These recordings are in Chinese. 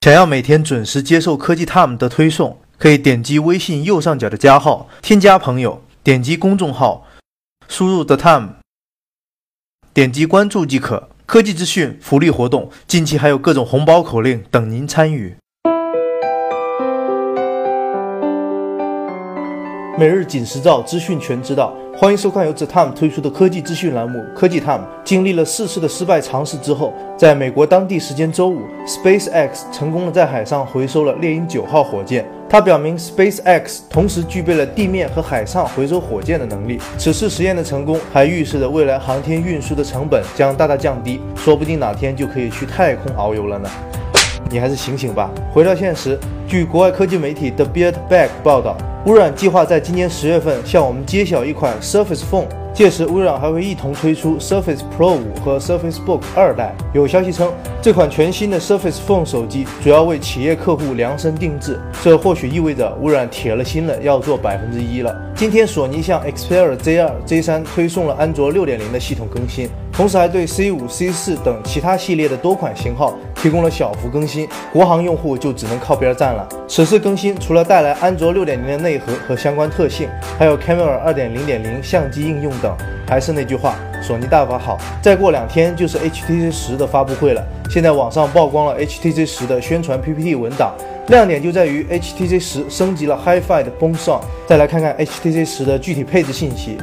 想要每天准时接受科技 Time 的推送，可以点击微信右上角的加号，添加朋友，点击公众号，输入 The Time，点击关注即可。科技资讯、福利活动，近期还有各种红包口令等您参与。每日紧实照，资讯全知道。欢迎收看由 The Time 推出的科技资讯栏目《科技 Time》。经历了四次的失败尝试之后，在美国当地时间周五，SpaceX 成功的在海上回收了猎鹰九号火箭。它表明 SpaceX 同时具备了地面和海上回收火箭的能力。此次实验的成功，还预示着未来航天运输的成本将大大降低，说不定哪天就可以去太空遨游了呢。你还是醒醒吧！回到现实，据国外科技媒体 The Build Back 报道。微软计划在今年十月份向我们揭晓一款 Surface Phone，届时微软还会一同推出 Surface Pro 五和 Surface Book 二代。有消息称，这款全新的 Surface Phone 手机主要为企业客户量身定制，这或许意味着微软铁了心了要做百分之一了。今天，索尼向 Xperia Z2、Z3 推送了安卓六点零的系统更新，同时还对 C 五、C 四等其他系列的多款型号提供了小幅更新，国行用户就只能靠边站了。此次更新除了带来安卓六点零的内核和相关特性，还有 Camera 二点零点零相机应用等。还是那句话，索尼大法好，再过两天就是 HTC 十的发布会了。现在网上曝光了 HTC 十的宣传 PPT 文档。亮点就在于 HTC 十升级了 HiFi 的 Boom Sound。再来看看 HTC 十的具体配置信息。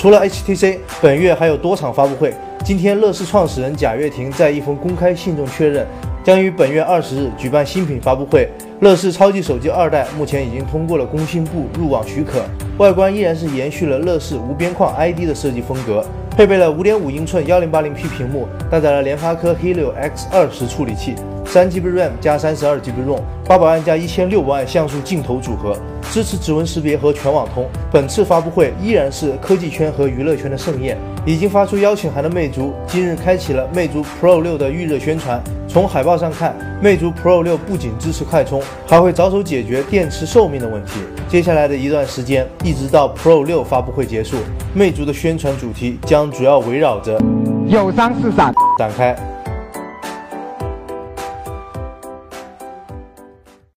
除了 HTC，本月还有多场发布会。今天，乐视创始人贾跃亭在一封公开信中确认，将于本月二十日举办新品发布会。乐视超级手机二代目前已经通过了工信部入网许可，外观依然是延续了乐视无边框 ID 的设计风格，配备了五点五英寸幺零八零 P 屏幕，搭载了联发科 Helio X 二十处理器。三 GB RAM 加三十二 GB ROM，八百万加一千六百万像素镜头组合，支持指纹识别和全网通。本次发布会依然是科技圈和娱乐圈的盛宴。已经发出邀请函的魅族今日开启了魅族 Pro 六的预热宣传。从海报上看，魅族 Pro 六不仅支持快充，还会着手解决电池寿命的问题。接下来的一段时间，一直到 Pro 六发布会结束，魅族的宣传主题将主要围绕着友商市场展开。